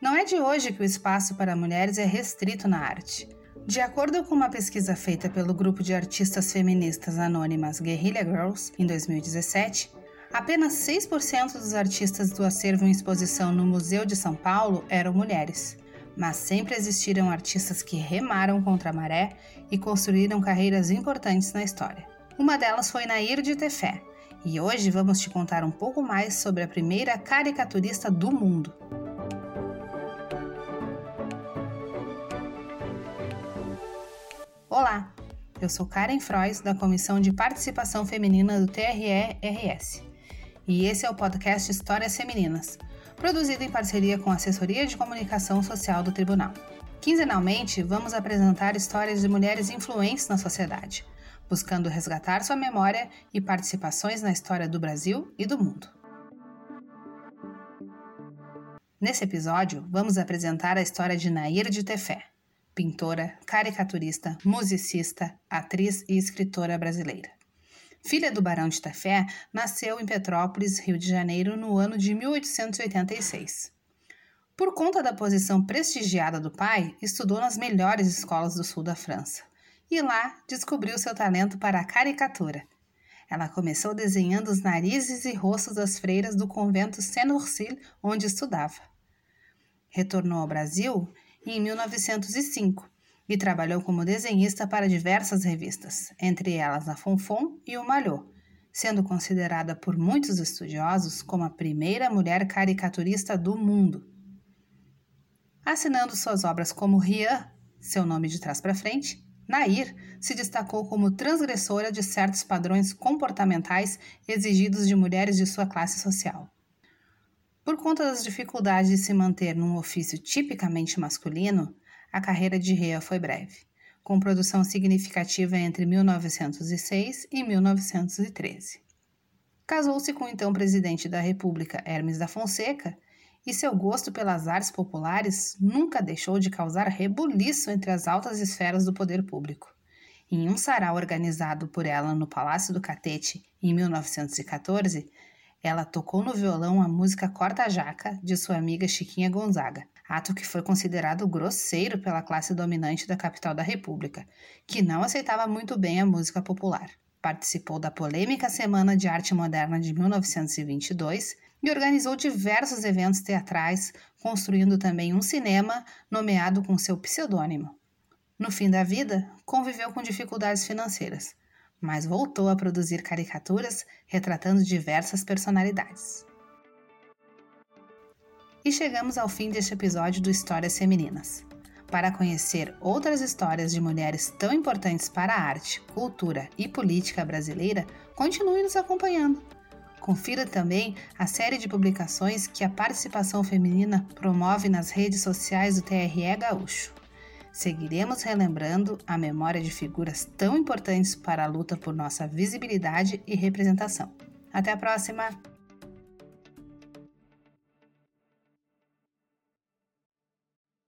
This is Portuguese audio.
Não é de hoje que o espaço para mulheres é restrito na arte. De acordo com uma pesquisa feita pelo grupo de artistas feministas anônimas Guerrilla Girls em 2017, apenas 6% dos artistas do acervo em exposição no Museu de São Paulo eram mulheres. Mas sempre existiram artistas que remaram contra a maré e construíram carreiras importantes na história. Uma delas foi Nair de Tefé, e hoje vamos te contar um pouco mais sobre a primeira caricaturista do mundo. Olá, eu sou Karen Frois, da Comissão de Participação Feminina do TRE-RS. E esse é o podcast Histórias Femininas, produzido em parceria com a Assessoria de Comunicação Social do Tribunal. Quinzenalmente, vamos apresentar histórias de mulheres influentes na sociedade, buscando resgatar sua memória e participações na história do Brasil e do mundo. Nesse episódio, vamos apresentar a história de Nair de Tefé, pintora, caricaturista, musicista, atriz e escritora brasileira. Filha do Barão de Tafé, nasceu em Petrópolis, Rio de Janeiro, no ano de 1886. Por conta da posição prestigiada do pai, estudou nas melhores escolas do sul da França e lá descobriu seu talento para a caricatura. Ela começou desenhando os narizes e rostos das freiras do convento Saint-Ursil, onde estudava. Retornou ao Brasil em 1905 e trabalhou como desenhista para diversas revistas, entre elas a Fonfon e o Malhot, sendo considerada por muitos estudiosos como a primeira mulher caricaturista do mundo. Assinando suas obras como Rian, seu nome de trás para frente, Nair se destacou como transgressora de certos padrões comportamentais exigidos de mulheres de sua classe social. Por conta das dificuldades de se manter num ofício tipicamente masculino, a carreira de Rea foi breve, com produção significativa entre 1906 e 1913. Casou-se com o então presidente da República, Hermes da Fonseca, e seu gosto pelas artes populares nunca deixou de causar rebuliço entre as altas esferas do poder público. Em um sarau organizado por ela no Palácio do Catete em 1914, ela tocou no violão a música Corta Jaca de sua amiga Chiquinha Gonzaga, ato que foi considerado grosseiro pela classe dominante da capital da República, que não aceitava muito bem a música popular. Participou da polêmica Semana de Arte Moderna de 1922 e organizou diversos eventos teatrais, construindo também um cinema nomeado com seu pseudônimo. No fim da vida, conviveu com dificuldades financeiras mas voltou a produzir caricaturas retratando diversas personalidades. E chegamos ao fim deste episódio do Histórias Femininas. Para conhecer outras histórias de mulheres tão importantes para a arte, cultura e política brasileira, continue nos acompanhando. Confira também a série de publicações que a participação feminina promove nas redes sociais do TRE Gaúcho seguiremos relembrando a memória de figuras tão importantes para a luta por nossa visibilidade e representação. Até a próxima!